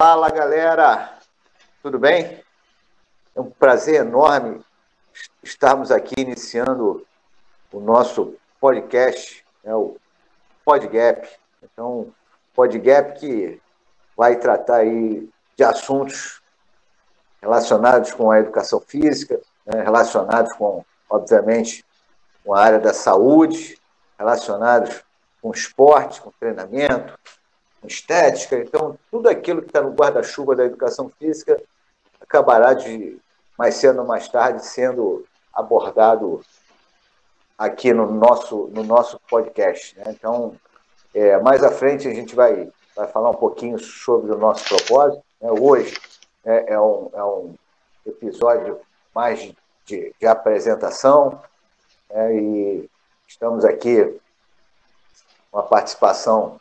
Fala galera, tudo bem? É um prazer enorme estarmos aqui iniciando o nosso podcast, né, o PodGap. Então, PodGap que vai tratar aí de assuntos relacionados com a educação física, né, relacionados com, obviamente, com a área da saúde, relacionados com esporte, com treinamento, estética. Então, tudo aquilo que está no guarda-chuva da educação física acabará de, mais cedo ou mais tarde, sendo abordado aqui no nosso, no nosso podcast. Né? Então, é, mais à frente a gente vai, vai falar um pouquinho sobre o nosso propósito. Né? Hoje é, é, um, é um episódio mais de, de apresentação né? e estamos aqui com a participação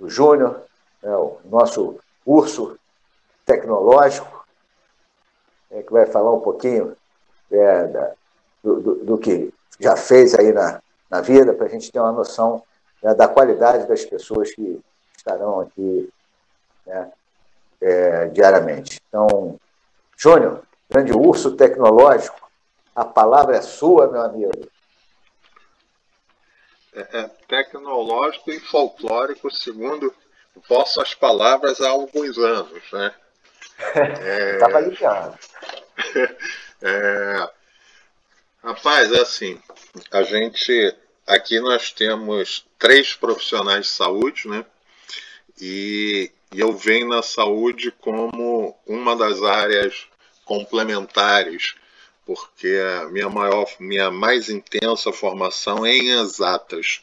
do Júnior, né? o nosso urso tecnológico, é, que vai falar um pouquinho é, da, do, do, do, que já fez aí na, na vida, para a gente ter uma noção né, da qualidade das pessoas que estarão aqui né, é, diariamente. Então, Júnior, grande urso tecnológico, a palavra é sua, meu amigo. É, é tecnológico e folclórico, segundo vossas palavras há alguns anos, né? Estava é... ligado. é... Rapaz, é assim, a gente aqui nós temos três profissionais de saúde, né? E, e eu venho na saúde como uma das áreas complementares, porque a minha maior, minha mais intensa formação é em exatas.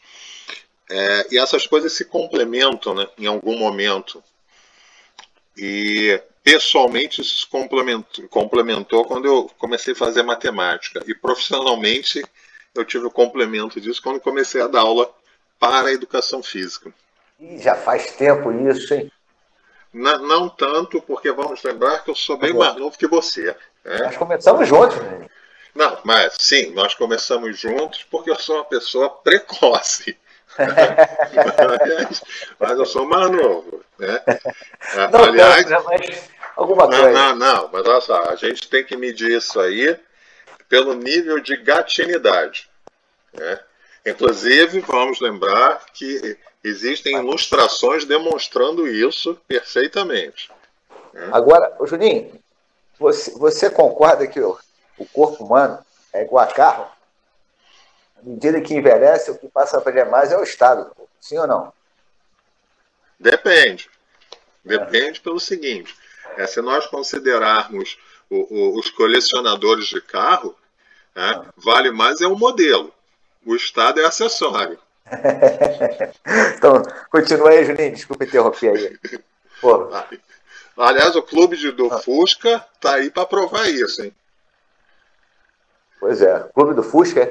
É, e essas coisas se complementam, né? Em algum momento. E pessoalmente isso se complementou, complementou quando eu comecei a fazer matemática. E profissionalmente eu tive o complemento disso quando comecei a dar aula para a educação física. E já faz tempo isso, hein? Não, não tanto, porque vamos lembrar que eu sou bem tá mais novo que você. Né? Nós começamos juntos, né? Não, mas sim, nós começamos juntos porque eu sou uma pessoa precoce. mas, mas eu sou mais novo. Né? Não, Aliás, mas alguma coisa. Não, não, não, mas olha só, a gente tem que medir isso aí pelo nível de gatinidade. Né? Inclusive, vamos lembrar que existem ilustrações demonstrando isso perfeitamente. Né? Agora, Juninho, você, você concorda que o, o corpo humano é igual a carro? À medida que envelhece, o que passa a valer mais é o estado. Sim ou não? Depende. Depende é. pelo seguinte: é, se nós considerarmos o, o, os colecionadores de carro, é, vale mais é o modelo. O estado é acessório. então, continua aí, Juninho. Desculpa interromper aí. Pô. Aliás, o clube de, do ah. Fusca tá aí para provar isso, hein? Pois é, clube do Fusca?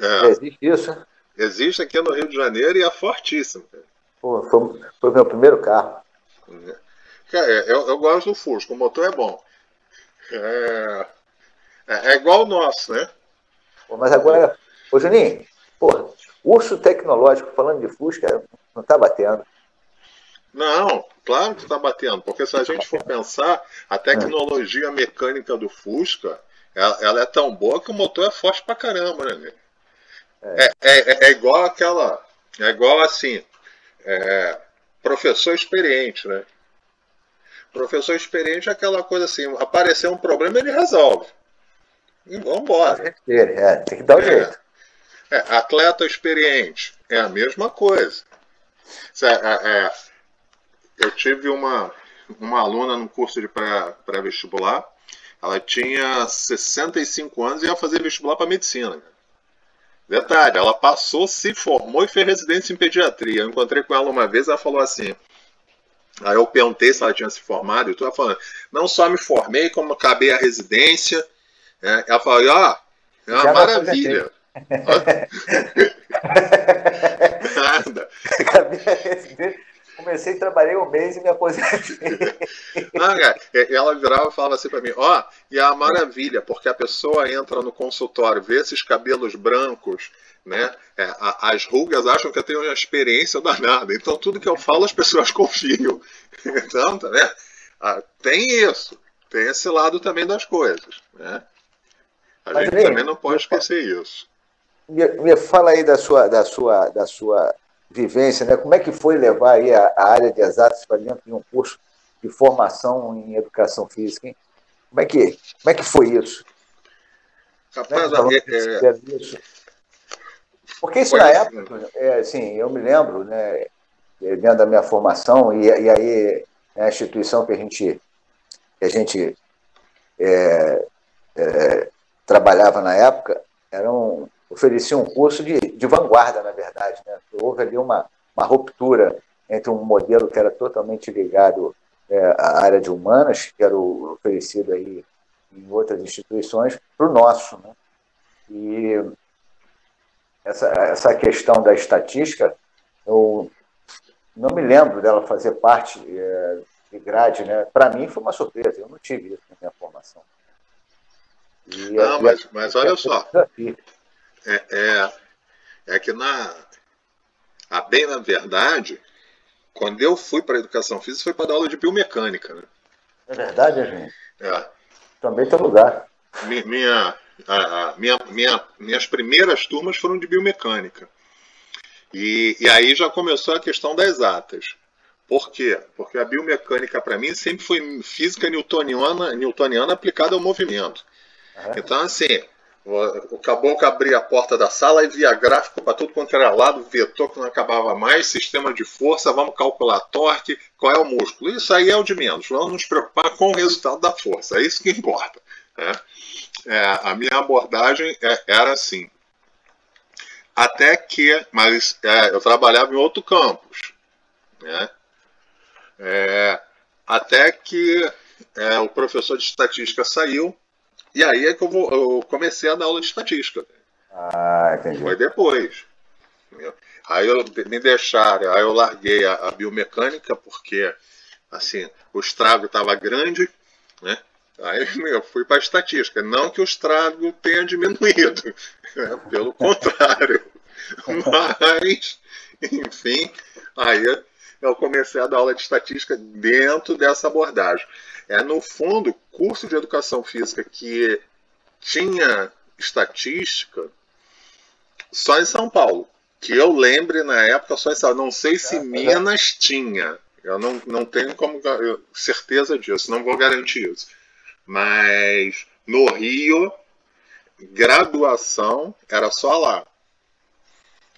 É. Existe isso? Existe aqui no Rio de Janeiro e é fortíssimo. Pô, foi, foi meu primeiro carro. É. É, eu, eu, gosto do Fusca, o motor é bom. É, é, é igual o nosso, né? Pô, mas agora, ô Juninho, porra, urso tecnológico falando de Fusca, não tá batendo. Não, claro que está batendo, porque se a gente for pensar, a tecnologia mecânica do Fusca, ela, ela, é tão boa que o motor é forte pra caramba, né? É, é, é, é igual aquela. É igual assim. É, professor experiente, né? Professor experiente é aquela coisa assim, apareceu um problema, ele resolve. E vambora. É, tem que dar o é. jeito. É, atleta experiente é a mesma coisa. É, é, eu tive uma, uma aluna no curso de pré-vestibular, ela tinha 65 anos e ia fazer vestibular para medicina. Detalhe, ela passou, se formou e fez residência em pediatria. Eu encontrei com ela uma vez, ela falou assim: Aí eu perguntei se ela tinha se formado e tu ela falando, não só me formei, como acabei a residência. É, ela falou, ó, oh, é uma Já maravilha. Nada. Comecei, trabalhei um mês e me aposentei. Não, cara, ela virava e falava assim para mim, ó, oh, e é a maravilha, porque a pessoa entra no consultório, vê esses cabelos brancos, né? É, a, as rugas acham que eu tenho uma experiência danada, então tudo que eu falo as pessoas confiam. Então, tá vendo? Ah, tem isso, tem esse lado também das coisas, né? A Mas, gente também não pode esquecer isso. Me, me, fala aí da sua, da sua, da sua vivência, né? Como é que foi levar aí a, a área de exatas para dentro de um curso de formação em educação física? Hein? Como é que, como é que foi isso? Rapaz, né? é, é... Isso. Porque isso na época, é, assim, eu me lembro, né, dentro da minha formação, e, e aí né, a instituição que a gente, que a gente é, é, trabalhava na época, era um, oferecia um curso de, de vanguarda, na verdade. Né? Houve ali uma, uma ruptura entre um modelo que era totalmente ligado é, à área de humanas, que era o oferecido aí em outras instituições, para o nosso. Né? E essa, essa questão da estatística, eu não me lembro dela fazer parte é, de grade. Né? Para mim foi uma surpresa, eu não tive isso na minha formação. E, não, mas, mas olha só. É, é, é que na. A bem na verdade, quando eu fui para a educação física, foi para dar aula de biomecânica. Né? É verdade, gente? É. Também tem lugar. Minha, a, a, minha, minha, minhas primeiras turmas foram de biomecânica. E, e aí já começou a questão das atas. Por quê? Porque a biomecânica, para mim, sempre foi física newtoniana, newtoniana aplicada ao movimento. Uhum. Então, assim, o caboclo abria a porta da sala e via gráfico para tudo quanto era lado, vetor que não acabava mais, sistema de força, vamos calcular torque, qual é o músculo. Isso aí é o de menos. Vamos nos preocupar com o resultado da força. É isso que importa. Né? É, a minha abordagem é, era assim. Até que, mas é, eu trabalhava em outro campus. Né? É, até que é, o professor de estatística saiu e aí é que eu, comecei a dar aula de estatística. Ah, entendi. Foi depois. Aí eu me deixaram, aí eu larguei a, a biomecânica porque assim, o estrago estava grande, né? Aí eu fui para a estatística. Não que o estrago tenha diminuído, né? pelo contrário. Mas, enfim, aí eu comecei a dar aula de estatística dentro dessa abordagem. É, no fundo, curso de educação física que tinha estatística só em São Paulo. Que eu lembre na época só em São Paulo. Não sei se Minas tinha. Eu não, não tenho como certeza disso, não vou garantir isso. Mas no Rio, graduação era só lá.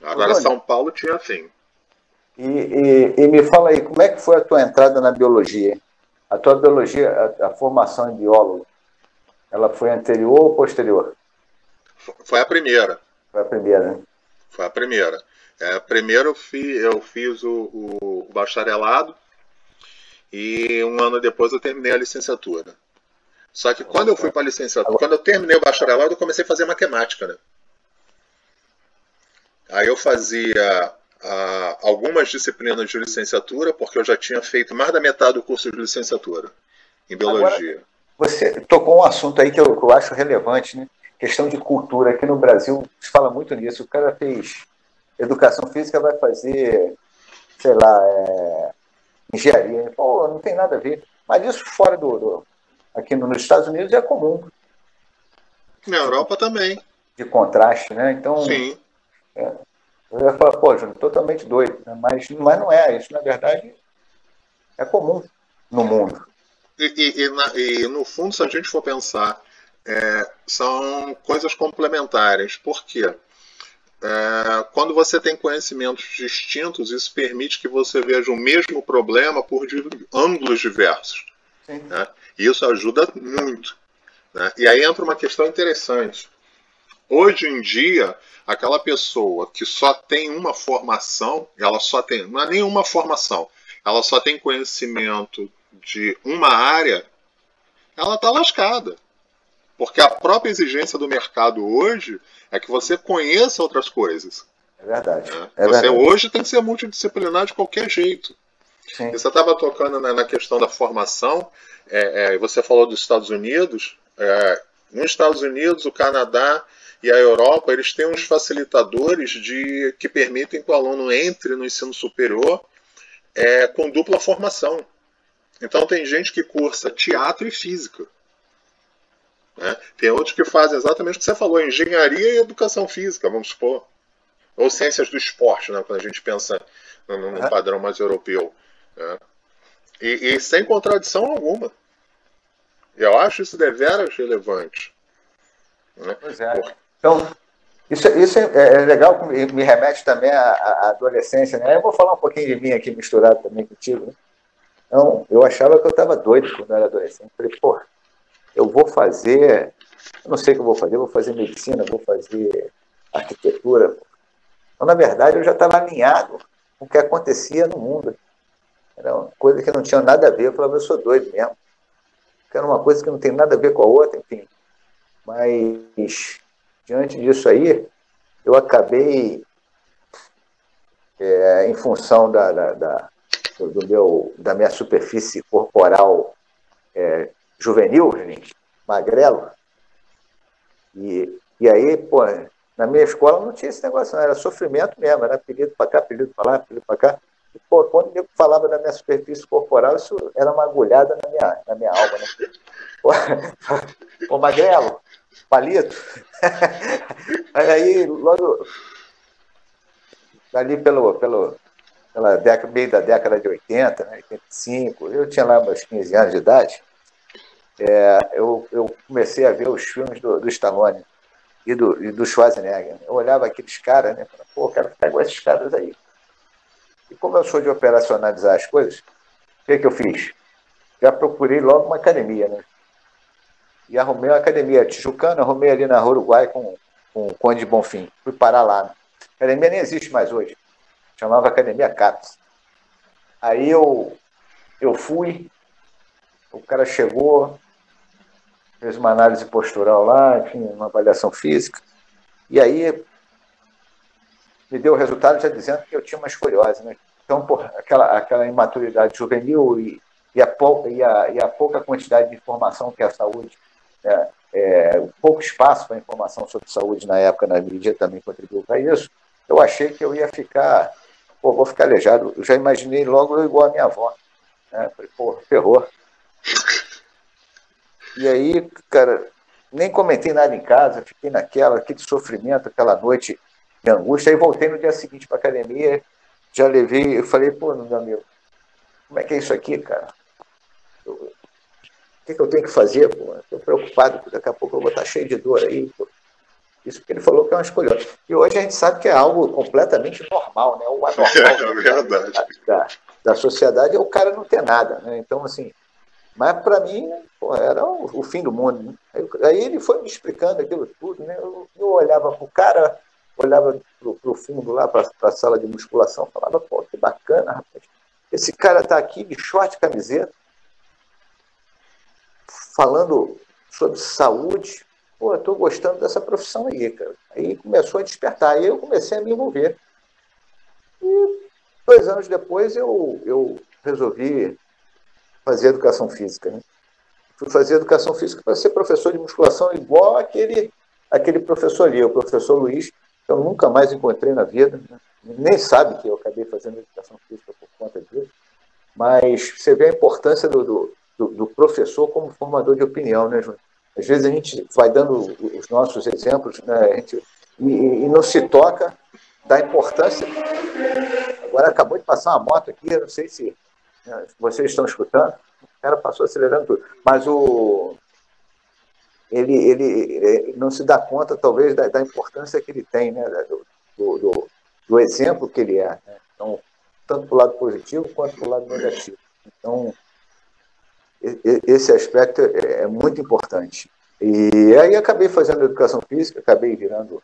Agora São Paulo tinha fim. E, e, e, me fala aí, como é que foi a tua entrada na biologia? A tua biologia, a, a formação em biólogo, ela foi anterior ou posterior? Foi a primeira. Foi a primeira, né? Foi a primeira. É, primeiro eu fiz, eu fiz o, o, bacharelado e um ano depois eu terminei a licenciatura. Só que quando eu fui para a licenciatura, quando eu terminei o bacharelado, eu comecei a fazer matemática, né? Aí eu fazia algumas disciplinas de licenciatura, porque eu já tinha feito mais da metade do curso de licenciatura em biologia. Agora, você tocou um assunto aí que eu, que eu acho relevante, né? Questão de cultura. Aqui no Brasil se fala muito nisso. O cara fez educação física, vai fazer, sei lá, é, engenharia. Pô, não tem nada a ver. Mas isso fora do, do aqui nos Estados Unidos é comum. Na Europa também. De contraste, né? Então, Sim. É, eu ia falar, pô, Júnior, totalmente doido. Né? Mas, mas não é. Isso, na verdade, é comum no mundo. E, e, e, na, e no fundo, se a gente for pensar, é, são coisas complementares. Por quê? É, quando você tem conhecimentos distintos, isso permite que você veja o mesmo problema por ângulos diversos. Né? E isso ajuda muito. Né? E aí entra uma questão interessante. Hoje em dia, aquela pessoa que só tem uma formação, ela só tem, não é nenhuma formação, ela só tem conhecimento de uma área, ela está lascada. Porque a própria exigência do mercado hoje é que você conheça outras coisas. É verdade. Né? É você verdade. hoje tem que ser multidisciplinar de qualquer jeito. Sim. Você estava tocando na, na, questão da formação, é, é, você falou dos Estados Unidos. É, nos Estados Unidos, o Canadá e a Europa, eles têm uns facilitadores de que permitem que o aluno entre no ensino superior é, com dupla formação. Então tem gente que cursa teatro e física. Né? Tem outros que fazem exatamente o que você falou, engenharia e educação física, vamos supor. Ou ciências do esporte, né? quando a gente pensa num, padrão mais europeu. Né? E, e, sem contradição alguma. Eu acho isso deveras relevante. Né? Pois é. Então, isso, isso é, é, legal, me remete também à, à, adolescência. Né? Eu vou falar um pouquinho de mim aqui, misturado também contigo. Né? Então, eu achava que eu estava doido quando eu era adolescente. Falei, pô, eu vou fazer, eu não sei o que eu vou fazer, eu vou fazer medicina, vou fazer arquitetura. Então, na verdade, eu já estava alinhado com o que acontecia no mundo. Era uma coisa que não tinha nada a ver. Eu falava, eu sou doido mesmo. Era uma coisa que não tem nada a ver com a outra, enfim. Mas, diante disso aí, eu acabei, é, em função da, da, da, do meu, da minha superfície corporal é, juvenil, magrelo, e, e aí, pô, na minha escola não tinha esse negócio, não, era sofrimento mesmo, era apelido para cá, apelido para lá, apelido para cá. E, pô, quando eu falava da minha superfície corporal, isso era uma agulhada na minha, na minha alma. Né? Pô, pô magrelo, palito. Aí, logo, ali pelo, pelo, pela década, meio da década de 80, né, 85, eu tinha lá meus 15 anos de idade, é, eu, eu comecei a ver os filmes do, do Stallone e do, e do Schwarzenegger. Eu olhava aqueles caras, né? Falava, pô, ficar com esses caras aí. E como eu sou de operacionalizar as coisas, o que, que eu fiz? Já procurei logo uma academia, né? E arrumei uma academia tijucana, arrumei ali na Uruguai com, com o Conde Bonfim. Fui parar lá. A academia nem existe mais hoje. Chamava Academia CAPS. Aí eu, eu fui, o cara chegou, fez uma análise postural lá, enfim, uma avaliação física. E aí me deu o resultado já dizendo que eu tinha uma escoliose. Né? Então, por, aquela, aquela imaturidade juvenil e, e, a pou, e, a, e a pouca quantidade de informação que a saúde, é, é, pouco espaço para informação sobre saúde na época na mídia também contribuiu para isso, eu achei que eu ia ficar, pô, vou ficar aleijado. Eu já imaginei logo igual a minha avó. Né? Falei, pô, ferrou. E aí, cara, nem comentei nada em casa, fiquei naquela, aquele sofrimento, aquela noite de angústia. Aí voltei no dia seguinte para academia, já levei, eu falei, pô, meu amigo, como é que é isso aqui, cara? Eu, o que, que, eu tenho que fazer? Estou preocupado, daqui a pouco eu vou estar cheio de dor aí. Isso porque ele falou que é uma escolha. E hoje a gente sabe que é algo completamente normal, né? O anormal é verdade. Da, da, da, sociedade é o cara não ter nada. Né? Então, assim, mas para mim pô, era o, o, fim do mundo. Né? Aí, aí, ele foi me explicando aquilo tudo. Né? Eu, eu olhava para o cara, olhava para o fundo lá, para a sala de musculação, falava, pô, que bacana, rapaz. Esse cara está aqui de short camiseta, falando sobre saúde. Pô, estou gostando dessa profissão aí, cara. Aí começou a despertar. Aí eu comecei a me envolver. E dois anos depois eu, eu resolvi fazer educação física. Né? Fui fazer educação física para ser professor de musculação igual aquele, aquele professor ali, o professor Luiz, que eu nunca mais encontrei na vida. Né? Nem sabe que eu acabei fazendo educação física por conta disso. Mas você vê a importância do, do, do professor como formador de opinião, né, João? Às vezes a gente vai dando os nossos exemplos né, a gente, e, e não se toca da importância. Agora acabou de passar uma moto aqui, eu não sei se vocês estão escutando? O cara passou acelerando tudo. Mas o, ele, ele não se dá conta, talvez, da, da importância que ele tem, né? do, do, do exemplo que ele é. Né? Então, tanto para o lado positivo quanto para o lado negativo. Então, esse aspecto é, é muito importante. E aí acabei fazendo educação física, acabei virando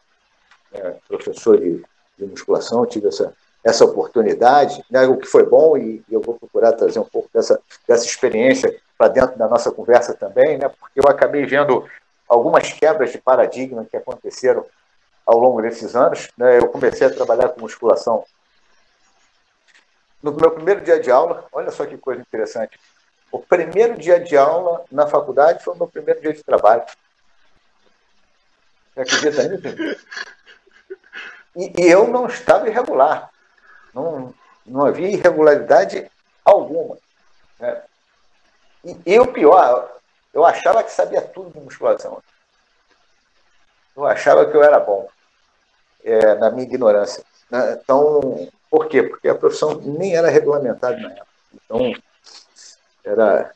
é, professor de, de musculação, tive essa, essa oportunidade, né, o que foi bom, e, eu vou procurar trazer um pouco dessa, dessa experiência para dentro da nossa conversa também, né, porque eu acabei vendo algumas quebras de paradigma que aconteceram ao longo desses anos. Né, eu comecei a trabalhar com musculação no meu primeiro dia de aula, olha só que coisa interessante. O primeiro dia de aula na faculdade foi o meu primeiro dia de trabalho. Você acredita nisso? E, e eu não estava irregular. Não, não havia irregularidade alguma. Né? E, e o pior, eu achava que sabia tudo de musculação. Eu achava que eu era bom, é, na minha ignorância. Né? Então, por quê? Porque a profissão nem era regulamentada na época. Então, era,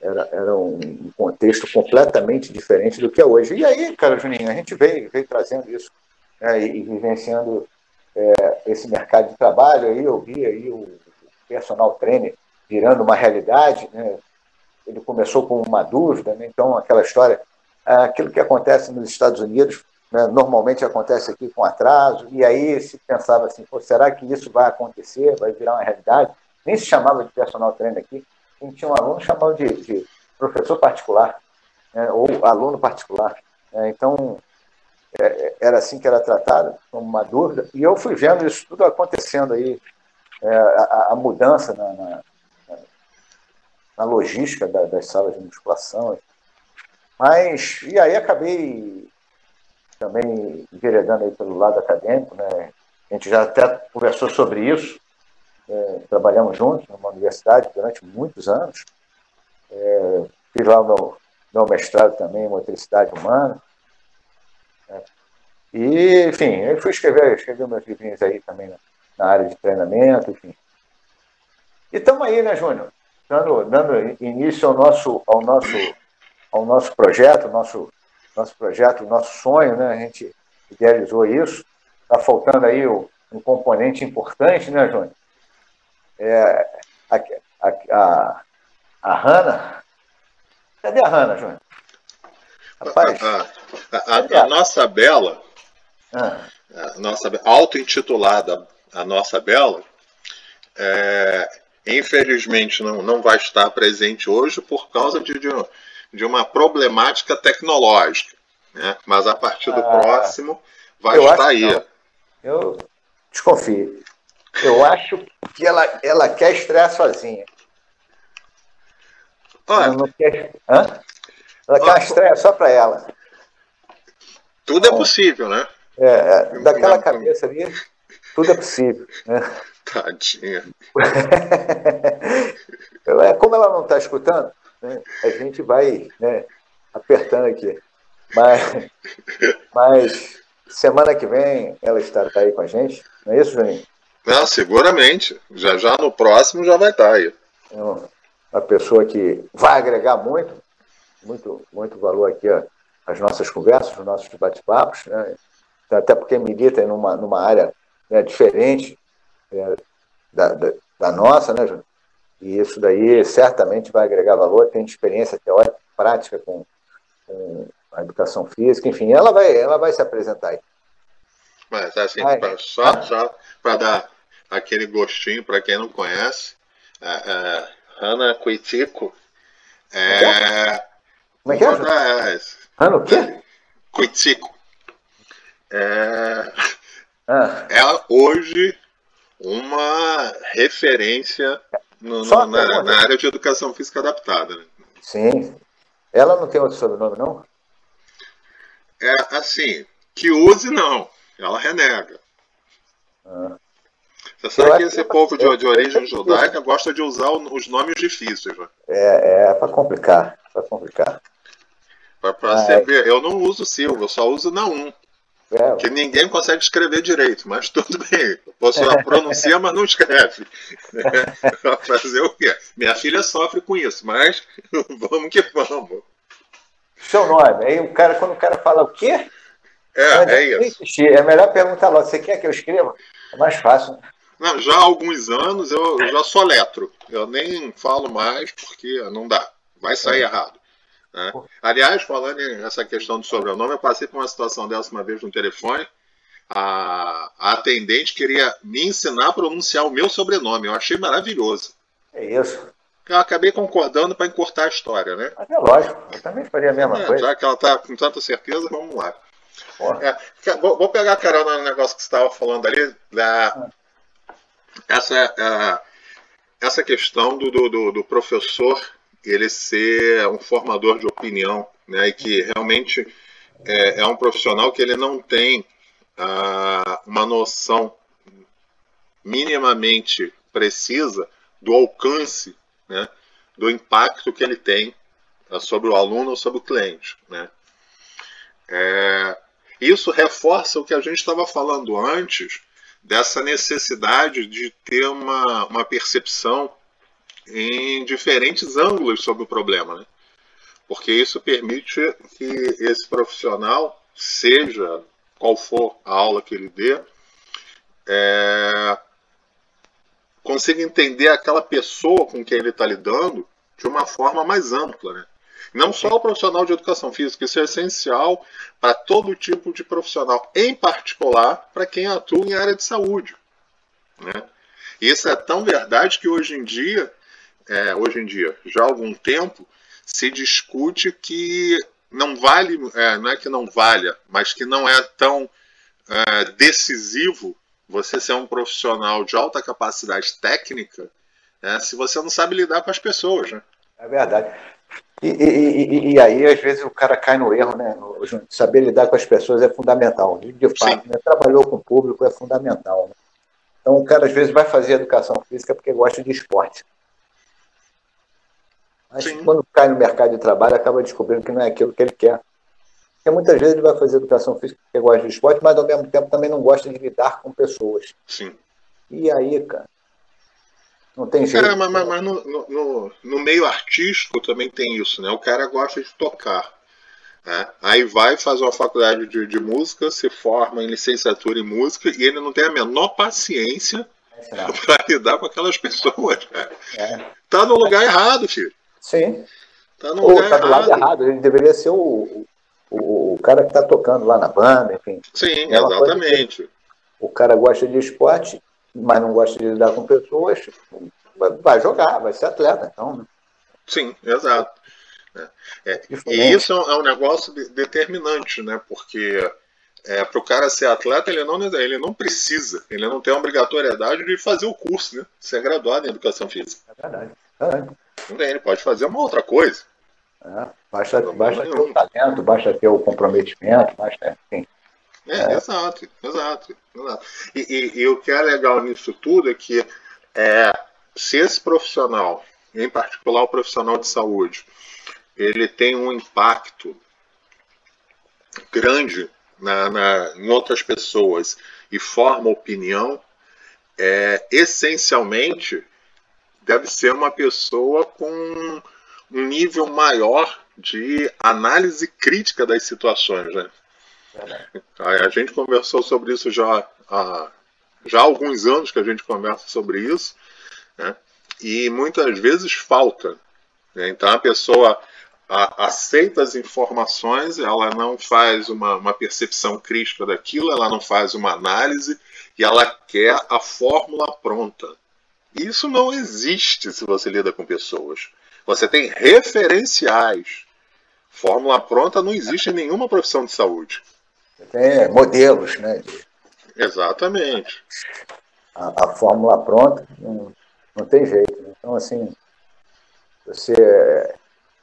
era, era um contexto completamente diferente do que é hoje. E aí, cara, Juninho, a gente veio, veio trazendo isso né, e, e vivenciando é, esse mercado de trabalho. Aí eu vi aí o personal trainer virando uma realidade. Né? Ele começou com uma dúvida, né? então aquela história, aquilo que acontece nos Estados Unidos né, normalmente acontece aqui com atraso, e aí se pensava assim, será que isso vai acontecer, vai virar uma realidade? Nem se chamava de personal trainer aqui, quem tinha um aluno chamava de, de professor particular, né, ou aluno particular. Né, então, é, é, era assim que era tratado, como uma dúvida, e eu fui vendo isso tudo acontecendo aí, é, a, a, mudança na, na, na logística da, das salas de musculação. Mas, e aí acabei também enveredando aí pelo lado acadêmico, né? A gente já até conversou sobre isso, é, trabalhamos juntos numa universidade durante muitos anos. É, fiz lá o meu, meu mestrado também em motricidade humana. É, e, enfim, eu fui escrever, escrever meus livrinhos aí também na, na área de treinamento, enfim. E estamos aí, né, Júnior? Dando, dando início ao nosso, ao nosso, ao nosso projeto, nosso nosso projeto, nosso sonho, né? A gente idealizou isso. Está faltando aí um componente importante, né, Júnior? É, a, a, a, a Hanna. Cadê a Hanna, Júnior? Rapaz, a, a, a nossa Bela, ah. a nossa auto-intitulada A Nossa Bela, é, infelizmente não, não vai estar presente hoje por causa de, de, de uma problemática tecnológica. Né? Mas a partir do ah, próximo vai estar aí. Eu desconfio. Eu acho que ela, ela quer estrear sozinha. Olha, ela não quer. Hã? Ela quer uma estreia só para ela. Tudo é possível, né? É, é daquela cabeça ali, tudo é possível. Né? Tadinha. Como ela não está escutando, né, a gente vai né, apertando aqui. Mas, mas semana que vem ela estará aí com a gente, não é isso, Juninho? Não, seguramente. Já já no próximo já vai estar aí. É uma pessoa que vai agregar muito, muito, muito valor aqui às nossas conversas, aos nossos bate-papos, né? até porque milita numa, numa área né, diferente é, da, da, da, nossa, né, Júnior? E isso daí certamente vai agregar valor, tem experiência teórica, prática com, com a educação física, enfim, ela vai, ela vai se apresentar aí. Mas assim, pra, só, só para dar aquele gostinho para quem não conhece, a, a Hanna Cuitico é. Como é que é? é Hanna o quê? Cuitico. É, ah. é hoje uma referência no, no, na, na, área de educação física adaptada. Né? Sim. Ela não tem outro sobrenome, não? É assim, que use não. Ela renega. Ah. Você sabe que esse povo de, de origem judaica gosta de usar os nomes difíceis. Né? É, é para complicar. Para complicar. Para você ver, eu não uso Silva, eu só uso Naum. É. Que ninguém consegue escrever direito, mas tudo bem. Você pronuncia, mas não escreve. Fazer o quê? Minha filha sofre com isso, mas vamos que vamos. Seu nome. Aí o cara, quando o cara fala o quê? É, é isso. É melhor perguntar logo, você quer que eu escreva? É mais fácil. Não, já há alguns anos eu, eu já soletro. Eu nem falo mais porque não dá. Vai sair é. errado. Né? Aliás, falando nessa questão do sobrenome, eu passei por uma situação dessa uma vez no telefone. A, a atendente queria me ensinar a pronunciar o meu sobrenome. Eu achei maravilhoso. É isso. Eu acabei concordando para encurtar a história, né? Mas é lógico, eu também faria a mesma é, coisa. Já que ela está com tanta certeza, vamos lá. É, vou, vou, pegar a carona no negócio que você estava falando ali, da, ah. essa, é, essa questão do, do, do professor ele ser um formador de opinião, né, e que realmente é, é um profissional que ele não tem ah, uma noção minimamente precisa do alcance, né, do impacto que ele tem ah, sobre o aluno ou sobre o cliente. Né. É, isso reforça o que a gente estava falando antes dessa necessidade de ter uma, uma percepção em diferentes ângulos sobre o problema. Né? Porque isso permite que esse profissional, seja qual for a aula que ele dê, é, consiga entender aquela pessoa com quem ele está lidando de uma forma mais ampla. Né? Não só o profissional de educação física, isso é essencial para todo tipo de profissional, em particular para quem atua em área de saúde. Né? Isso é tão verdade que hoje em dia, é, hoje em dia, já há algum tempo, se discute que não vale, é, não é que não valha, mas que não é tão é, decisivo você ser um profissional de alta capacidade técnica né, se você não sabe lidar com as pessoas. Né? É verdade. E, e, e, aí, às vezes, o cara cai no erro, né? Saber lidar com as pessoas é fundamental. De fato, né? trabalhou com o público é fundamental. Né? Então, o cara, às vezes, vai fazer educação física porque gosta de esporte. Mas Sim. quando cai no mercado de trabalho, acaba descobrindo que não é aquilo que ele quer. Porque muitas vezes ele vai fazer educação física porque gosta de esporte, mas ao mesmo tempo também não gosta de lidar com pessoas. Sim. E aí, cara, não tem jeito. Cara, mas, mas no, no, no, meio artístico também tem isso, né? O cara gosta de tocar. Né? Aí vai, faz uma faculdade de, de música, se forma em licenciatura em música e ele não tem a menor paciência é para lidar com aquelas pessoas. Cara. É. Tá no lugar errado, filho. Sim. Tá no Ou lugar tá do errado. lado errado. Ele deveria ser o, o, o cara que está tocando lá na banda, enfim. Sim, é exatamente. O cara gosta de esporte, mas não gosta de lidar com pessoas, vai jogar, vai ser atleta. Então, né? Sim, exato. É, é, e isso é um negócio determinante, né? Porque é, para o cara ser atleta, ele não, ele não precisa, ele não tem a obrigatoriedade de fazer o curso, né? Ser graduado em educação física. É verdade. É. Ele pode fazer uma outra coisa. É, basta basta ter o talento, basta ter o comprometimento, basta, enfim. É, é, exato, exato. E, e, e, o que é legal nisso tudo é que é, se esse profissional, em particular o profissional de saúde, ele tem um impacto grande na, na, em outras pessoas e forma opinião, é, essencialmente deve ser uma pessoa com um nível maior de análise crítica das situações, né? A gente conversou sobre isso já há, já há alguns anos que a gente conversa sobre isso, né? e muitas vezes falta. Né? Então a pessoa a, aceita as informações, ela não faz uma, uma percepção crítica daquilo, ela não faz uma análise e ela quer a fórmula pronta. Isso não existe se você lida com pessoas. Você tem referenciais. Fórmula pronta não existe em nenhuma profissão de saúde. Tem modelos, né? Exatamente. A, a fórmula pronta não, não tem jeito. Né? Então, assim, você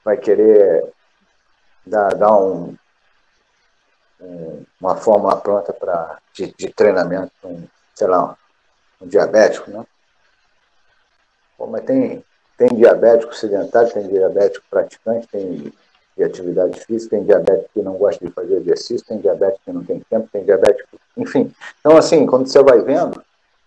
vai querer dar, dar um, um, uma fórmula pronta para de, de, treinamento, um, sei lá, um, um diabético, né? Pô, mas tem, tem diabético sedentário, tem diabético praticante, tem de atividade física, tem diabético que não gosta de fazer exercício, tem diabético que não tem tempo, tem diabético, enfim. Então, assim, quando você vai vendo,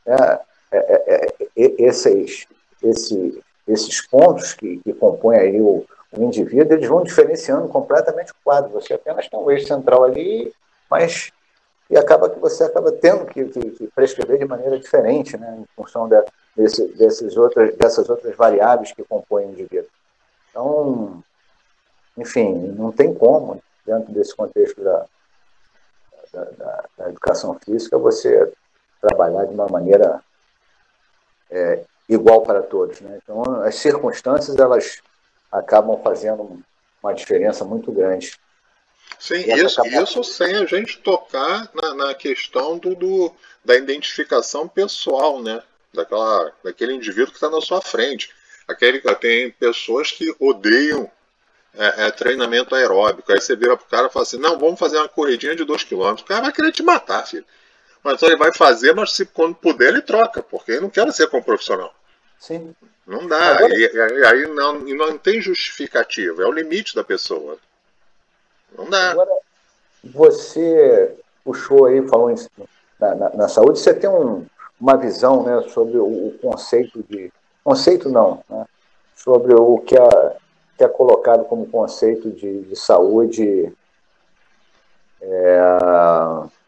é, é, é, é esses, esse, esses pontos que, que compõem aí o, o, indivíduo, eles vão diferenciando completamente o quadro. Você apenas tem um eixo central ali, mas e acaba que você acaba tendo que, que, que prescrever de maneira diferente, né, em função da, desse, desses outras, dessas outras variáveis que compõem o indivíduo. Então, enfim, não tem como, dentro desse contexto da, da, da, da educação física, você trabalhar de uma maneira é, igual para todos. Né? Então, as circunstâncias elas acabam fazendo uma diferença muito grande. Sim, isso, acaba... isso sem a gente tocar na, na questão do, do, da identificação pessoal, né? Daquela, daquele indivíduo que está na sua frente. Aquele, tem pessoas que odeiam é, é, treinamento aeróbico. Aí você vira pro cara e fala assim, não, vamos fazer uma corridinha de 2 km. O cara vai querer te matar, filho. Mas então ele vai fazer, mas se quando puder ele troca, porque ele não quer ser como profissional. Sim. Não dá. Agora... E, e, aí não, não tem justificativa, é o limite da pessoa. Não dá. Agora, você puxou aí, falou em, na, na, na, saúde, você tem um, uma visão né, sobre o, o, conceito de. Conceito não, né, sobre o que é, que é colocado como conceito de, de saúde. É,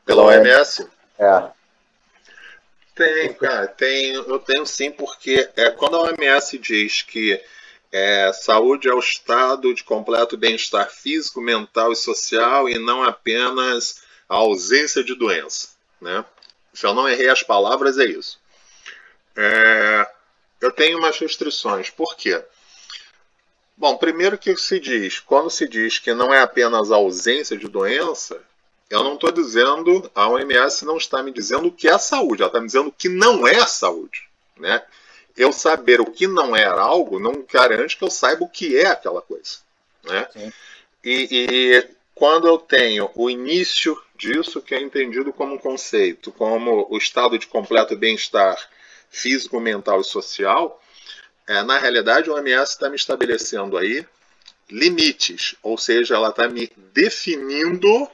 Pela OMS? É. Tem, cara, tem, eu tenho sim, porque é, quando a OMS diz que é, saúde é o estado de completo bem-estar físico, mental e social e não apenas a ausência de doença. Né? Se eu não errei as palavras, é isso. É, eu tenho umas restrições. Por quê? Bom, primeiro que se diz, quando se diz que não é apenas a ausência de doença, eu não estou dizendo, a OMS não está me dizendo o que é saúde, ela está me dizendo o que não é saúde. Né? Eu saber o que não é algo não garante que eu saiba o que é aquela coisa. Né? E, e quando eu tenho o início disso, que é entendido como um conceito, como o estado de completo bem-estar físico, mental e social, é, na realidade a OMS está me estabelecendo aí limites, ou seja, ela está me definindo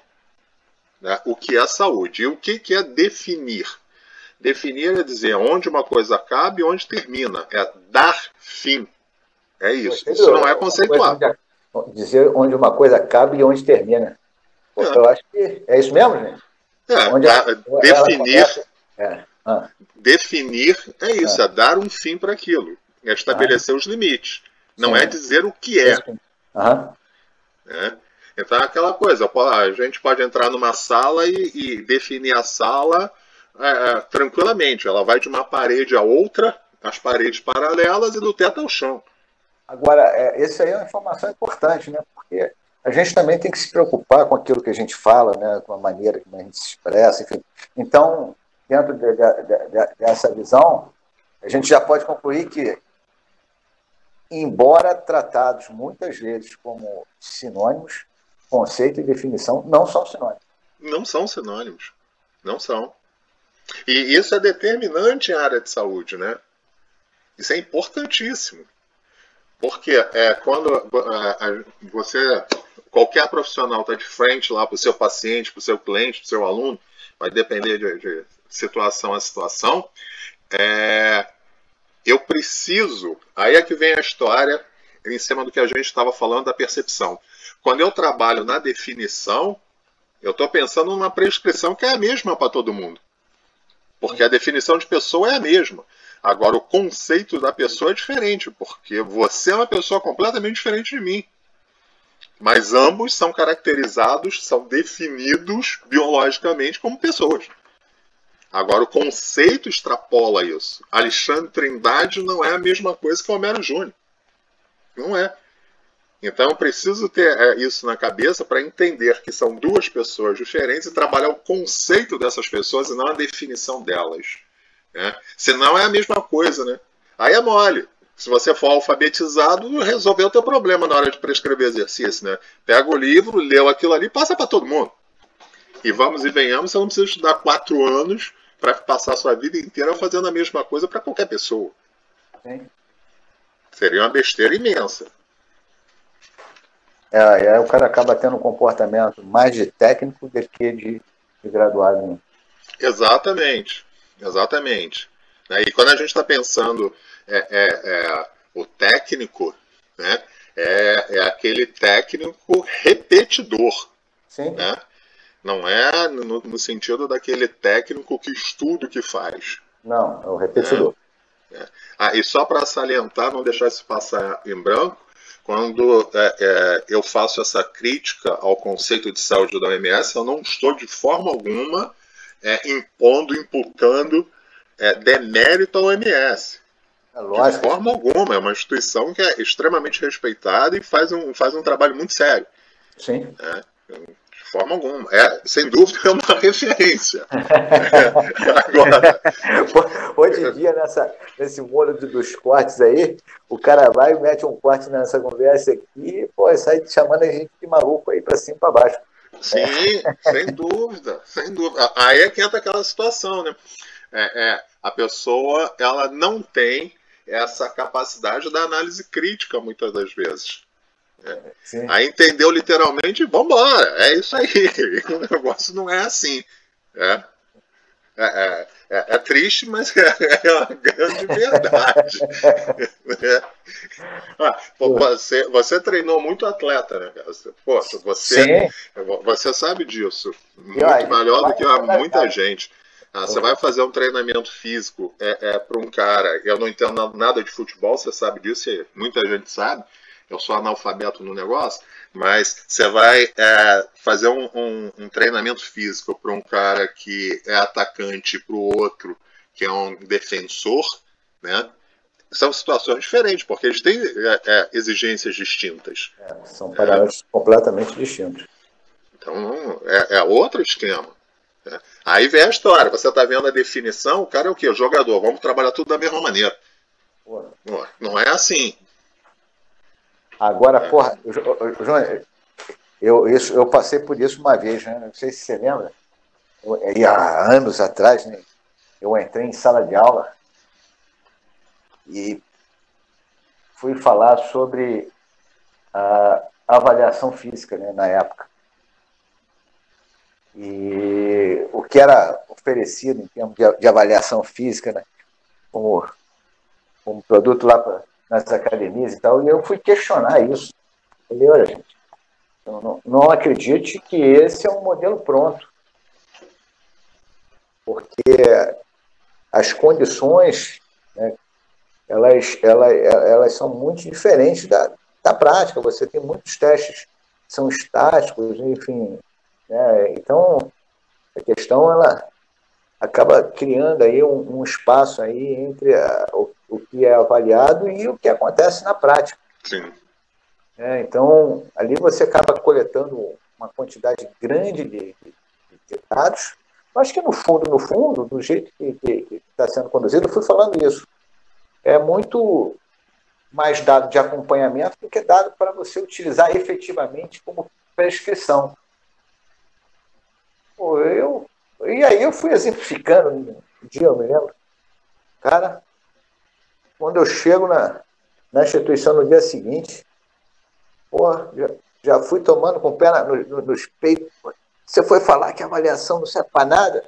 né, o que é saúde. E o que, que é definir? Definir é dizer onde uma coisa acaba e onde termina. É dar fim. É isso. Isso não é conceituado. Dizer onde uma coisa acaba e onde termina. é. Eu acho que é isso mesmo, gente? É, onde a, definir. É. Ah. Definir é isso, é, é dar um fim para aquilo. É estabelecer ah. os limites. Não Sim. é dizer o que é. Uhum. é. Então é aquela coisa, a gente pode entrar numa sala e, e definir a sala é, é, tranquilamente. Ela vai de uma parede a outra, as paredes paralelas e do teto ao chão. Agora, é, essa aí é uma informação importante, né? Porque a gente também tem que se preocupar com aquilo que a gente fala, né? com a maneira que a gente se expressa, enfim. Então, dentro de, de, de, dessa visão, a gente já pode concluir que, embora tratados muitas vezes como sinônimos, conceito e definição não são sinônimos. Não são sinônimos. Não são. E isso é determinante em área de saúde, né? Isso é importantíssimo. Porque é, quando é, você, qualquer profissional está de frente lá para o seu paciente, para o seu cliente, para o seu aluno, vai depender de, de situação a situação, é, eu preciso. Aí é que vem a história em cima do que a gente estava falando da percepção. Quando eu trabalho na definição, eu estou pensando numa prescrição que é a mesma para todo mundo. Porque a definição de pessoa é a mesma. Agora, o conceito da pessoa é diferente, porque você é uma pessoa completamente diferente de mim. Mas ambos são caracterizados, são definidos biologicamente como pessoas. Agora, o conceito extrapola isso. Alexandre Trindade não é a mesma coisa que Homero Júnior. Não é. Então, preciso ter é, isso na cabeça para entender que são duas pessoas diferentes e trabalhar o conceito dessas pessoas e não a definição delas. Né? Senão é a mesma coisa, né? Aí é mole. Se você for alfabetizado, resolveu o teu problema na hora de prescrever exercício, né? Pega o livro, leu aquilo ali, passa para todo mundo. E vamos e venhamos, você não precisa estudar quatro anos para passar a sua vida inteira fazendo a mesma coisa para qualquer pessoa. Sim. Seria uma besteira imensa. É, aí o cara acaba tendo um comportamento mais de técnico do que de, de graduado. Né? Exatamente, exatamente. E quando a gente está pensando é, é, é, o técnico, né, é, é aquele técnico repetidor. Sim. Né? Não é no, no, sentido daquele técnico que estuda o que faz. Não, é o repetidor. É. Ah, e só para salientar, não deixar isso passar em branco, quando é, é, eu faço essa crítica ao conceito de saúde da OMS, eu não estou de forma alguma é, impondo, imputando é, demérito à OMS. É de forma alguma, é uma instituição que é extremamente respeitada e faz um, faz um trabalho muito sério. Sim. É, de forma alguma. É, sem dúvida é uma referência. Agora. Hoje em dia, nessa, nesse mundo dos cortes aí, o cara vai e mete um corte nessa conversa aqui e pô, sai chamando a gente de maluco aí para cima e para baixo. Sim, sem dúvida, sem dúvida. Aí é que entra aquela situação, né? É, é, a pessoa ela não tem essa capacidade da análise crítica muitas das vezes. É. Aí entendeu literalmente, vambora, é isso aí. O negócio não é assim. É, é, é, é, é triste, mas é, uma grande verdade. É. ah, você, você treinou muito atleta, né? Pô, você, você sabe disso. Muito melhor do que muita gente. Ah, você vai fazer um treinamento físico é, é para um cara. Eu não entendo nada de futebol, você sabe disso, muita gente sabe. Eu sou analfabeto no negócio, mas você vai é, fazer um, um, um, treinamento físico para um cara que é atacante, para o outro que é um defensor, né? São situações diferentes, porque eles têm é, é exigências distintas. É, são parâmetros completamente distintos. Então, é, é outro esquema. Né? Aí vem a história, você está vendo a definição, o cara é o quê? O jogador, vamos trabalhar tudo da mesma maneira. Não, não é assim. Agora, porra, João, eu, isso, eu passei por isso uma vez, né? Não sei se você lembra. Eu, e há anos atrás, né? Eu entrei em sala de aula e fui falar sobre a avaliação física né, na época. E o que era oferecido em termos de, avaliação física, né, como, como produto lá pra, nas academias e tal, e eu fui questionar isso. Falei, olha, gente, não, não acredite que esse é um modelo pronto. Porque as condições, né, elas, elas, elas são muito diferentes da, da prática. Você tem muitos testes que são estáticos, enfim, né? Então, a questão ela acaba criando aí um, um espaço aí entre a, o, que é avaliado e o que acontece na prática. Sim. É, então, ali você acaba coletando uma quantidade grande de, de, dados, mas que no fundo, no fundo, do jeito que está sendo conduzido, eu fui falando isso, é muito mais dado de acompanhamento do que dado para você utilizar efetivamente como prescrição. Pô, eu, e aí eu fui exemplificando um dia, eu me lembro. Cara, quando eu chego na, na instituição no dia seguinte, pô, já, já fui tomando com o pé na, no, no, nos peitos. Você foi falar que a avaliação não serve para nada?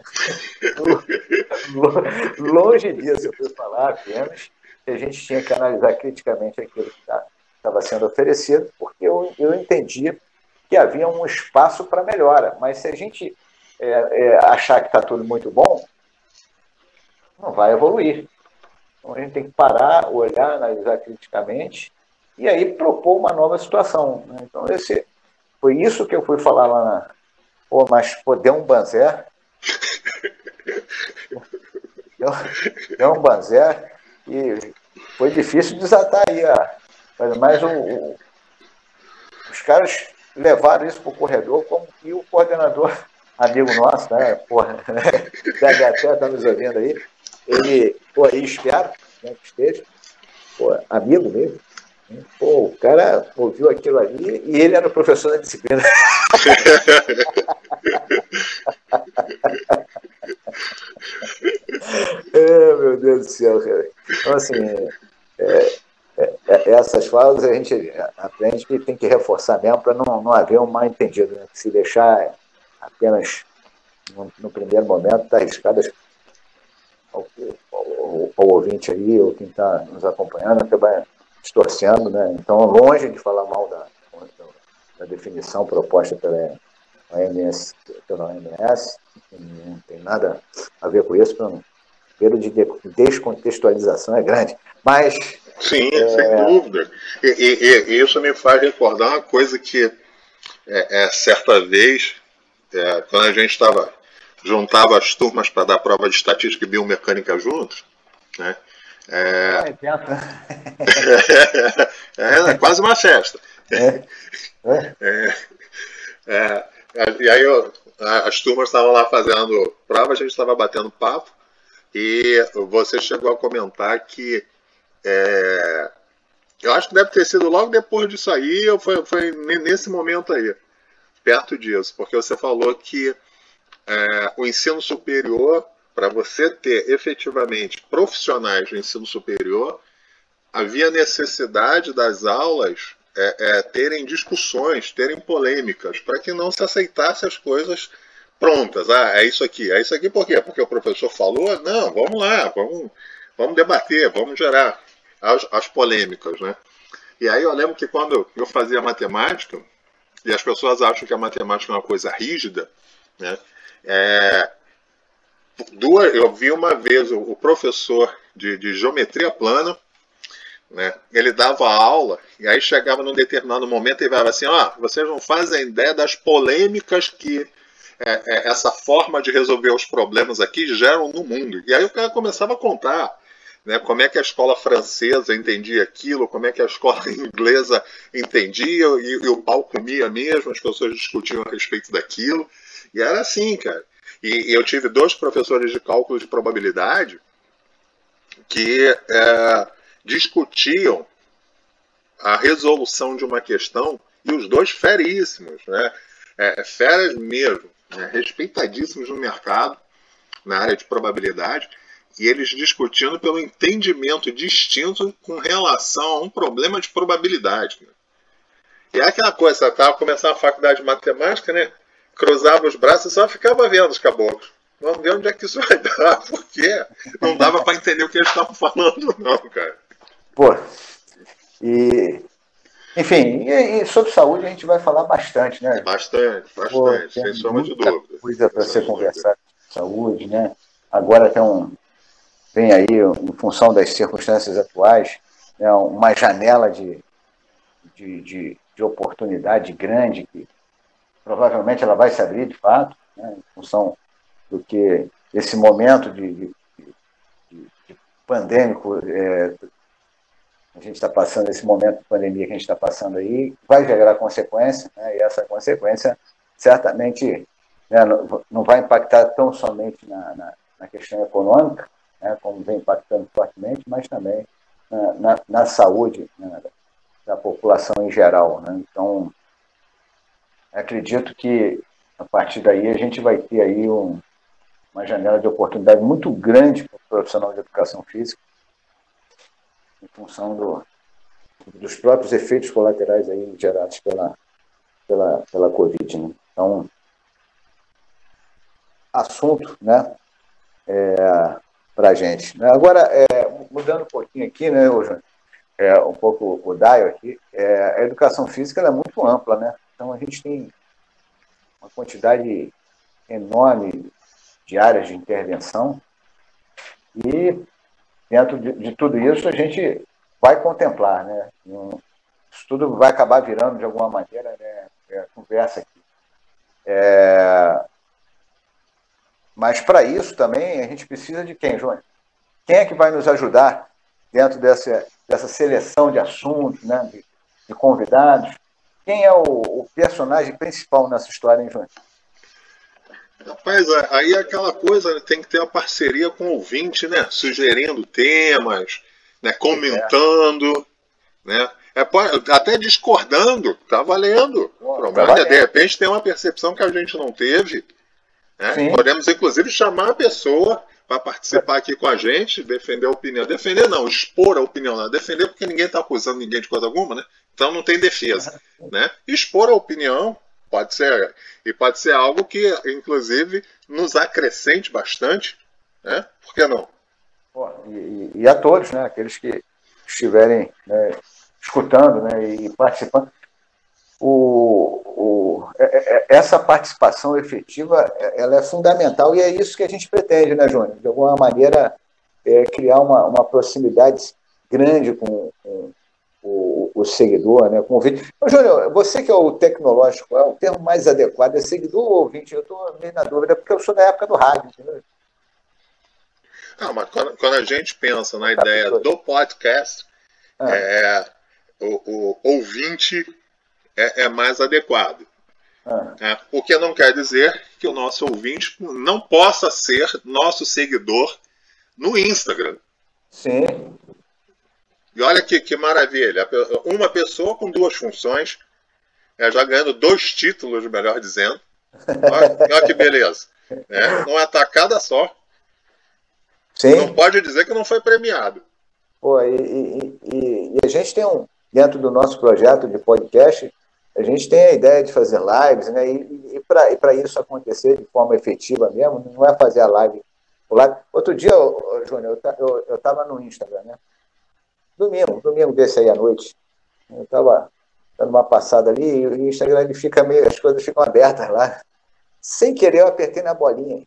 Longe disso, eu fui falar apenas que a gente tinha que analisar criticamente aquilo que estava tá, sendo oferecido, porque eu, eu entendia que havia um espaço para melhora. Mas se a gente é, é, achar que está tudo muito bom, não vai evoluir. Então a gente tem que parar, olhar, analisar criticamente e aí propor uma nova situação. Né? Então esse foi isso que eu fui falar lá na. Pô, mas pô, deu um banzé. deu, deu um banzé e foi difícil desatar aí a. Mas o, o, os caras levaram isso para o corredor como que o coordenador amigo nosso, né? Porra, DHT está nos ouvindo aí. Ele, pô, aí espero né, que esteja. Pô, amigo mesmo. Pô, o cara ouviu aquilo ali e ele era professor da disciplina. é, meu Deus do céu, cara. Então, assim, é, é, é, essas falas a gente aprende que tem que reforçar mesmo para não, não haver um mal entendido. Né? Se deixar apenas no, no primeiro momento está arriscado ao, ao, ao, ouvinte aí, ou quem está nos acompanhando, acabar distorcendo, né? Então, longe de falar mal da, da definição proposta pela OMS, pela OMS, não tem nada a ver com isso, o período de descontextualização é grande. Mas. Sim, é... sem dúvida. E, e, e, isso me faz recordar uma coisa que é, é certa vez é, quando a gente estava juntava as turmas para dar prova de estatística e biomecânica juntos, né? É, é, é, é quase uma festa. É. É. E aí eu, as turmas estavam lá fazendo prova, a gente estava batendo papo, e você chegou a comentar que eu acho que deve ter sido logo depois disso aí, foi, foi nesse momento aí, perto disso, porque você falou que é, o ensino superior, para você ter efetivamente profissionais de ensino superior, havia necessidade das aulas é, é, terem discussões, terem polêmicas, para que não se aceitasse as coisas prontas. Ah, é isso aqui. É isso aqui por quê? Porque o professor falou? Não, vamos lá, vamos, vamos debater, vamos gerar as, as polêmicas, né? E aí eu lembro que quando eu fazia matemática, e as pessoas acham que a matemática é uma coisa rígida, né? É, duas, eu vi uma vez o, o professor de, de geometria plana né? Ele dava aula e aí chegava num determinado momento e falava assim: ó, oh, vocês não fazem ideia das polêmicas que é, é, essa forma de resolver os problemas aqui geram no mundo. E aí o cara começava a contar. Né, como é que a escola francesa entendia aquilo, como é que a escola inglesa entendia, e, e o pau comia mesmo, as pessoas discutiam a respeito daquilo. E era assim, cara. E, e eu tive dois professores de cálculo de probabilidade que é, discutiam a resolução de uma questão e os dois feríssimos, né? É, é, feras mesmo, né? respeitadíssimos no mercado, na área de probabilidade, e eles discutindo pelo entendimento distinto com relação a um problema de probabilidade. Né? E é aquela coisa, estava começando a faculdade de matemática, né? Cruzava os braços e só ficava vendo os caboclos. Vamos ver onde é que isso vai dar, porque não dava para entender o que eles estavam falando, não, cara. Pô, e. Enfim, e, e, sobre saúde a gente vai falar bastante, né? Bastante, bastante, Pô, sem sombra de dúvida. coisa para ser conversada saúde, né? Agora tem um. Vem aí, em função das circunstâncias atuais, né, uma janela de, de, de, de oportunidade grande que provavelmente ela vai se abrir de fato, né, em função do que esse momento de, de, de, pandêmico é, a gente está passando, esse momento de pandemia que a gente está passando aí, vai gerar consequência, né? e essa consequência certamente né, não vai impactar tão somente na, na, na questão econômica, né, como vem impactando fortemente, mas também na, na, na saúde né, da população em geral. Né? Então, acredito que a partir daí a gente vai ter aí um, uma janela de oportunidade muito grande para o profissional de educação física, em função do, dos próprios efeitos colaterais aí gerados pela, pela, pela Covid. Né? Então, assunto né, é, para a gente. Né? Agora, é, mudando um pouquinho aqui, né, hoje, é, um pouco o Daio aqui, é, a educação física é muito ampla, né? Então a gente tem uma quantidade enorme de áreas de intervenção e dentro de, de, tudo isso, a gente vai contemplar, né? Isso tudo vai acabar virando, de alguma maneira, né? É, conversa aqui. É... Mas, para isso também, a gente precisa de quem, Júnior? Quem é que vai nos ajudar dentro dessa, dessa seleção de assuntos, né? de, de convidados? Quem é o, o personagem principal nessa história, hein, Júnior? Rapaz, aí é aquela coisa, né, tem que ter a parceria com o ouvinte, né? Sugerindo temas, né? comentando, é. né? É, até discordando, tá valendo. Pô, tá valendo. De repente tem uma percepção que a gente não teve. Né? Podemos, inclusive, chamar a pessoa para participar aqui com a gente, defender a opinião. Defender não, expor a opinião. Não. Defender porque ninguém está acusando ninguém de coisa alguma, né? Então não tem defesa. Né? Expor a opinião, Pode ser. E pode ser algo que, inclusive, nos acrescente bastante. Né? Por que não? E, e a todos, né? aqueles que estiverem né, escutando né, e participando. O, o, é, é, é, essa participação efetiva ela é fundamental e é isso que a gente pretende, né, Júnior? De alguma maneira, é, criar uma, uma proximidade grande com, com o, seguidor, né, com o ouvinte. Ô, Júnior, você que é o tecnológico, é o termo mais adequado? É seguidor ou ouvinte? Eu estou meio na dúvida, porque eu sou da época do rádio, entendeu? Não, mas quando, quando a gente pensa na tá, ideia do podcast, ah. é, o, o, ouvinte é, é, mais adequado. Ah. É, o que não quer dizer que o nosso ouvinte não possa ser nosso seguidor no Instagram. Sim. E olha que, que maravilha. Uma pessoa com duas funções, é, já ganhando dois títulos, melhor dizendo. Olha, olha que beleza. É, numa tacada só. Sim. Não pode dizer que não foi premiado. Pô, e, e, e, e a gente tem um, dentro do nosso projeto de podcast, a gente tem a ideia de fazer lives, né? E, e para isso acontecer de forma efetiva mesmo, não é fazer a live. live. Outro dia, Júnior, eu estava no Instagram, né? Domingo, domingo desse aí à noite. Eu estava dando uma passada ali e o Instagram ele fica meio, as coisas ficam abertas lá. Sem querer, eu apertei na bolinha.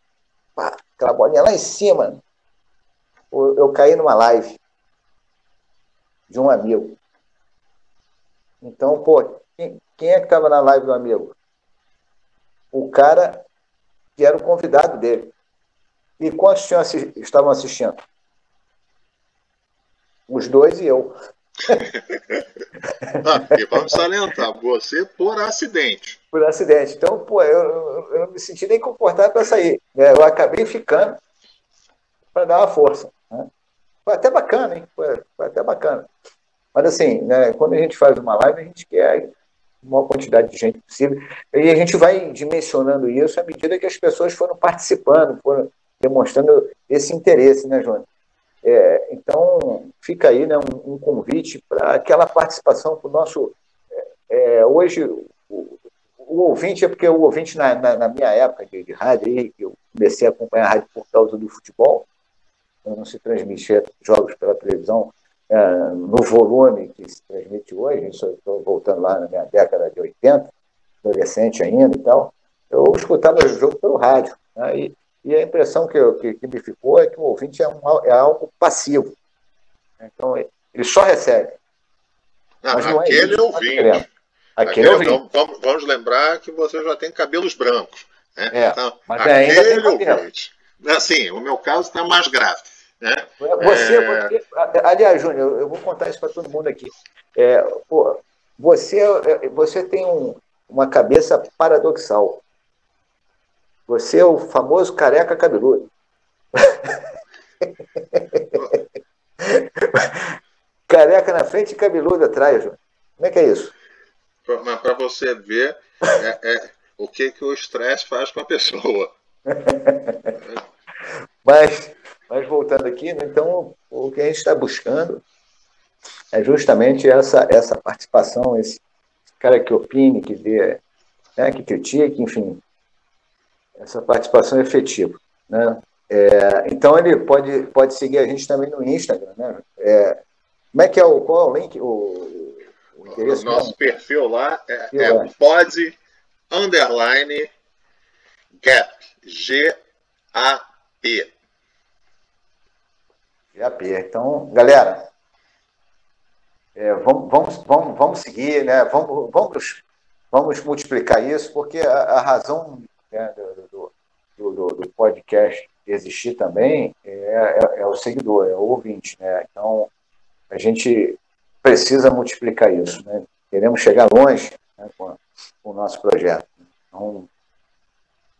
Pá, aquela bolinha lá em cima. Eu, eu caí numa live de um amigo. Então, pô, quem, quem é que estava na live do amigo? O cara que era o convidado dele. E quantos tinham estavam assistindo? Os dois e eu. ah, e vamos salientar, você por acidente. Por acidente. Então, pô, eu, eu não me senti nem confortável para sair. Né? Eu acabei ficando para dar uma força. Né? Foi até bacana, hein? Foi, foi até bacana. Mas assim, né, quando a gente faz uma live, a gente quer uma quantidade de gente possível. E a gente vai dimensionando isso à medida que as pessoas foram participando, foram demonstrando esse interesse, né, João? É, então, fica aí né, um, um convite para aquela participação para o nosso. É, é, hoje, o, o, ouvinte, é porque o ouvinte, na, na, na minha época de, de rádio, aí, eu comecei a acompanhar a rádio por causa do futebol, não se transmitia jogos pela televisão é, no volume que se transmite hoje, estou voltando lá na minha década de 80, adolescente ainda e tal, eu escutava o jogo pelo rádio. Né, e, e, a impressão que, que, que, me ficou é que o ouvinte é, um, é algo passivo. Então, ele só recebe. Não, Mas não é aquele é isso, ouvinte. Tá aquele, aquele ouvinte. Vamos, vamos, lembrar que você já tem cabelos brancos. Né? É, então, mas aquele ouvinte. Assim, o meu caso está mais grave. Né? Você, é... você, aliás, Júnior, eu vou contar isso para todo mundo aqui. É, pô, você, é, você tem um, uma cabeça paradoxal. Você é o famoso careca cabeludo. careca na frente e cabeludo atrás, Júnior. Como é que é isso? Mas para você ver é, é, o que, que o estresse faz com a pessoa. Mas mas voltando aqui, né, então o que a gente está buscando é justamente essa, essa participação, esse cara que opine, que dê, né, que critique, enfim, essa participação efetiva. Né? É, então ele pode, pode seguir a gente também no Instagram. Né? É, como é que é o, qual é o link? O, o, nosso perfil lá é, é pod underline gap, G-A-P. GAP. Então, galera, é, vamos, vamos, vamos, vamos seguir, né? vamos, vamos, vamos multiplicar isso, porque a, a razão né, do, do, do, do, podcast existir também é, é, é, o seguidor, é o ouvinte. Né? Então, a gente precisa multiplicar isso. Né? Queremos chegar longe né, com, com, o nosso projeto. Então,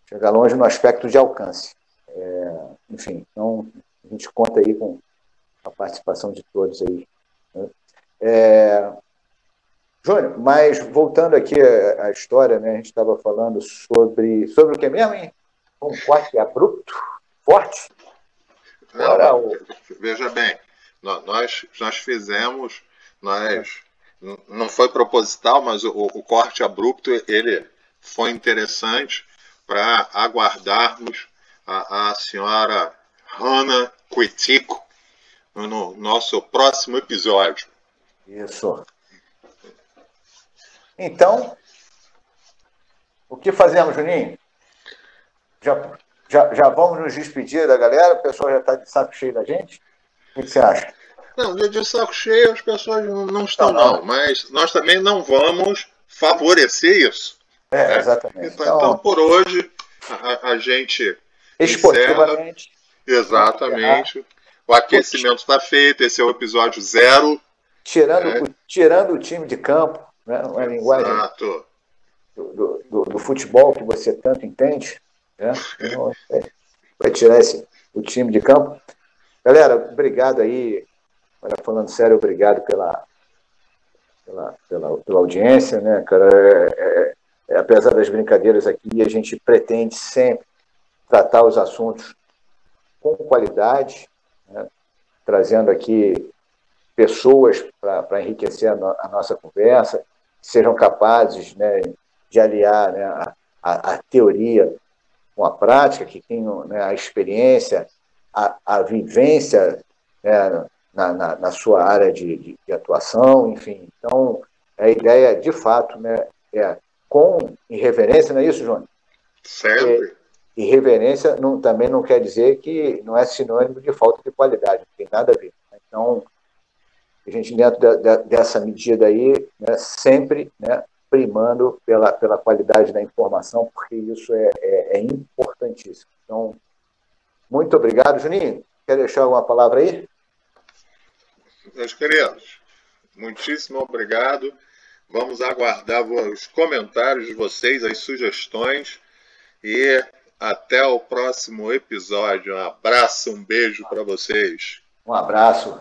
chegar longe no aspecto de alcance. É, enfim, então a gente conta aí com a participação de todos aí. Né? É... Júnior, mas voltando aqui à história, né, a gente estava falando sobre, sobre o que mesmo, hein? Um corte abrupto, forte? Não, o... Veja bem, nós, nós fizemos, nós, não foi proposital, mas o, o corte abrupto ele foi interessante para aguardarmos a, a senhora Hannah Quitico no nosso próximo episódio. Isso. Então, o que fazemos, Juninho? Já, já, já vamos nos despedir da galera? O pessoal já está de saco cheio da gente? O que você acha? Não, de saco cheio as pessoas não estão, não, não. Mas nós também não vamos favorecer isso. É, né? exatamente. Então, então, então, por hoje, a, a gente. Esportivamente. Encerra. Exatamente. O aquecimento está feito, esse é o episódio zero. Tirando, né? tirando o time de campo, né? uma linguagem. Exato. do, do, do futebol que você tanto entende, né? Vai tirar esse, o time de campo. Galera, obrigado aí. Olha, falando sério, obrigado pela, pela, pela, pela audiência, né, cara? É, é, é, apesar das brincadeiras aqui, a gente pretende sempre tratar os assuntos com qualidade, né? trazendo aqui pessoas para enriquecer a, no, a, nossa conversa, que sejam capazes né, de aliar né, a, a, teoria com a prática, que tenham né, a experiência, a, a vivência né, na, na, na, sua área de, de, de, atuação, enfim. Então, a ideia, de fato, né, é com irreverência, não é isso, João? Certo. É, irreverência não, também não quer dizer que não é sinônimo de falta de qualidade, não tem nada a ver. Então, a gente, dentro de, de, dessa medida aí, né, sempre né, primando pela, pela qualidade da informação, porque isso é, é, é importantíssimo. Então, muito obrigado. Juninho, quer deixar alguma palavra aí? Meus queridos, muitíssimo obrigado. Vamos aguardar os comentários de vocês, as sugestões e até o próximo episódio. Um abraço, um beijo para vocês. Um abraço.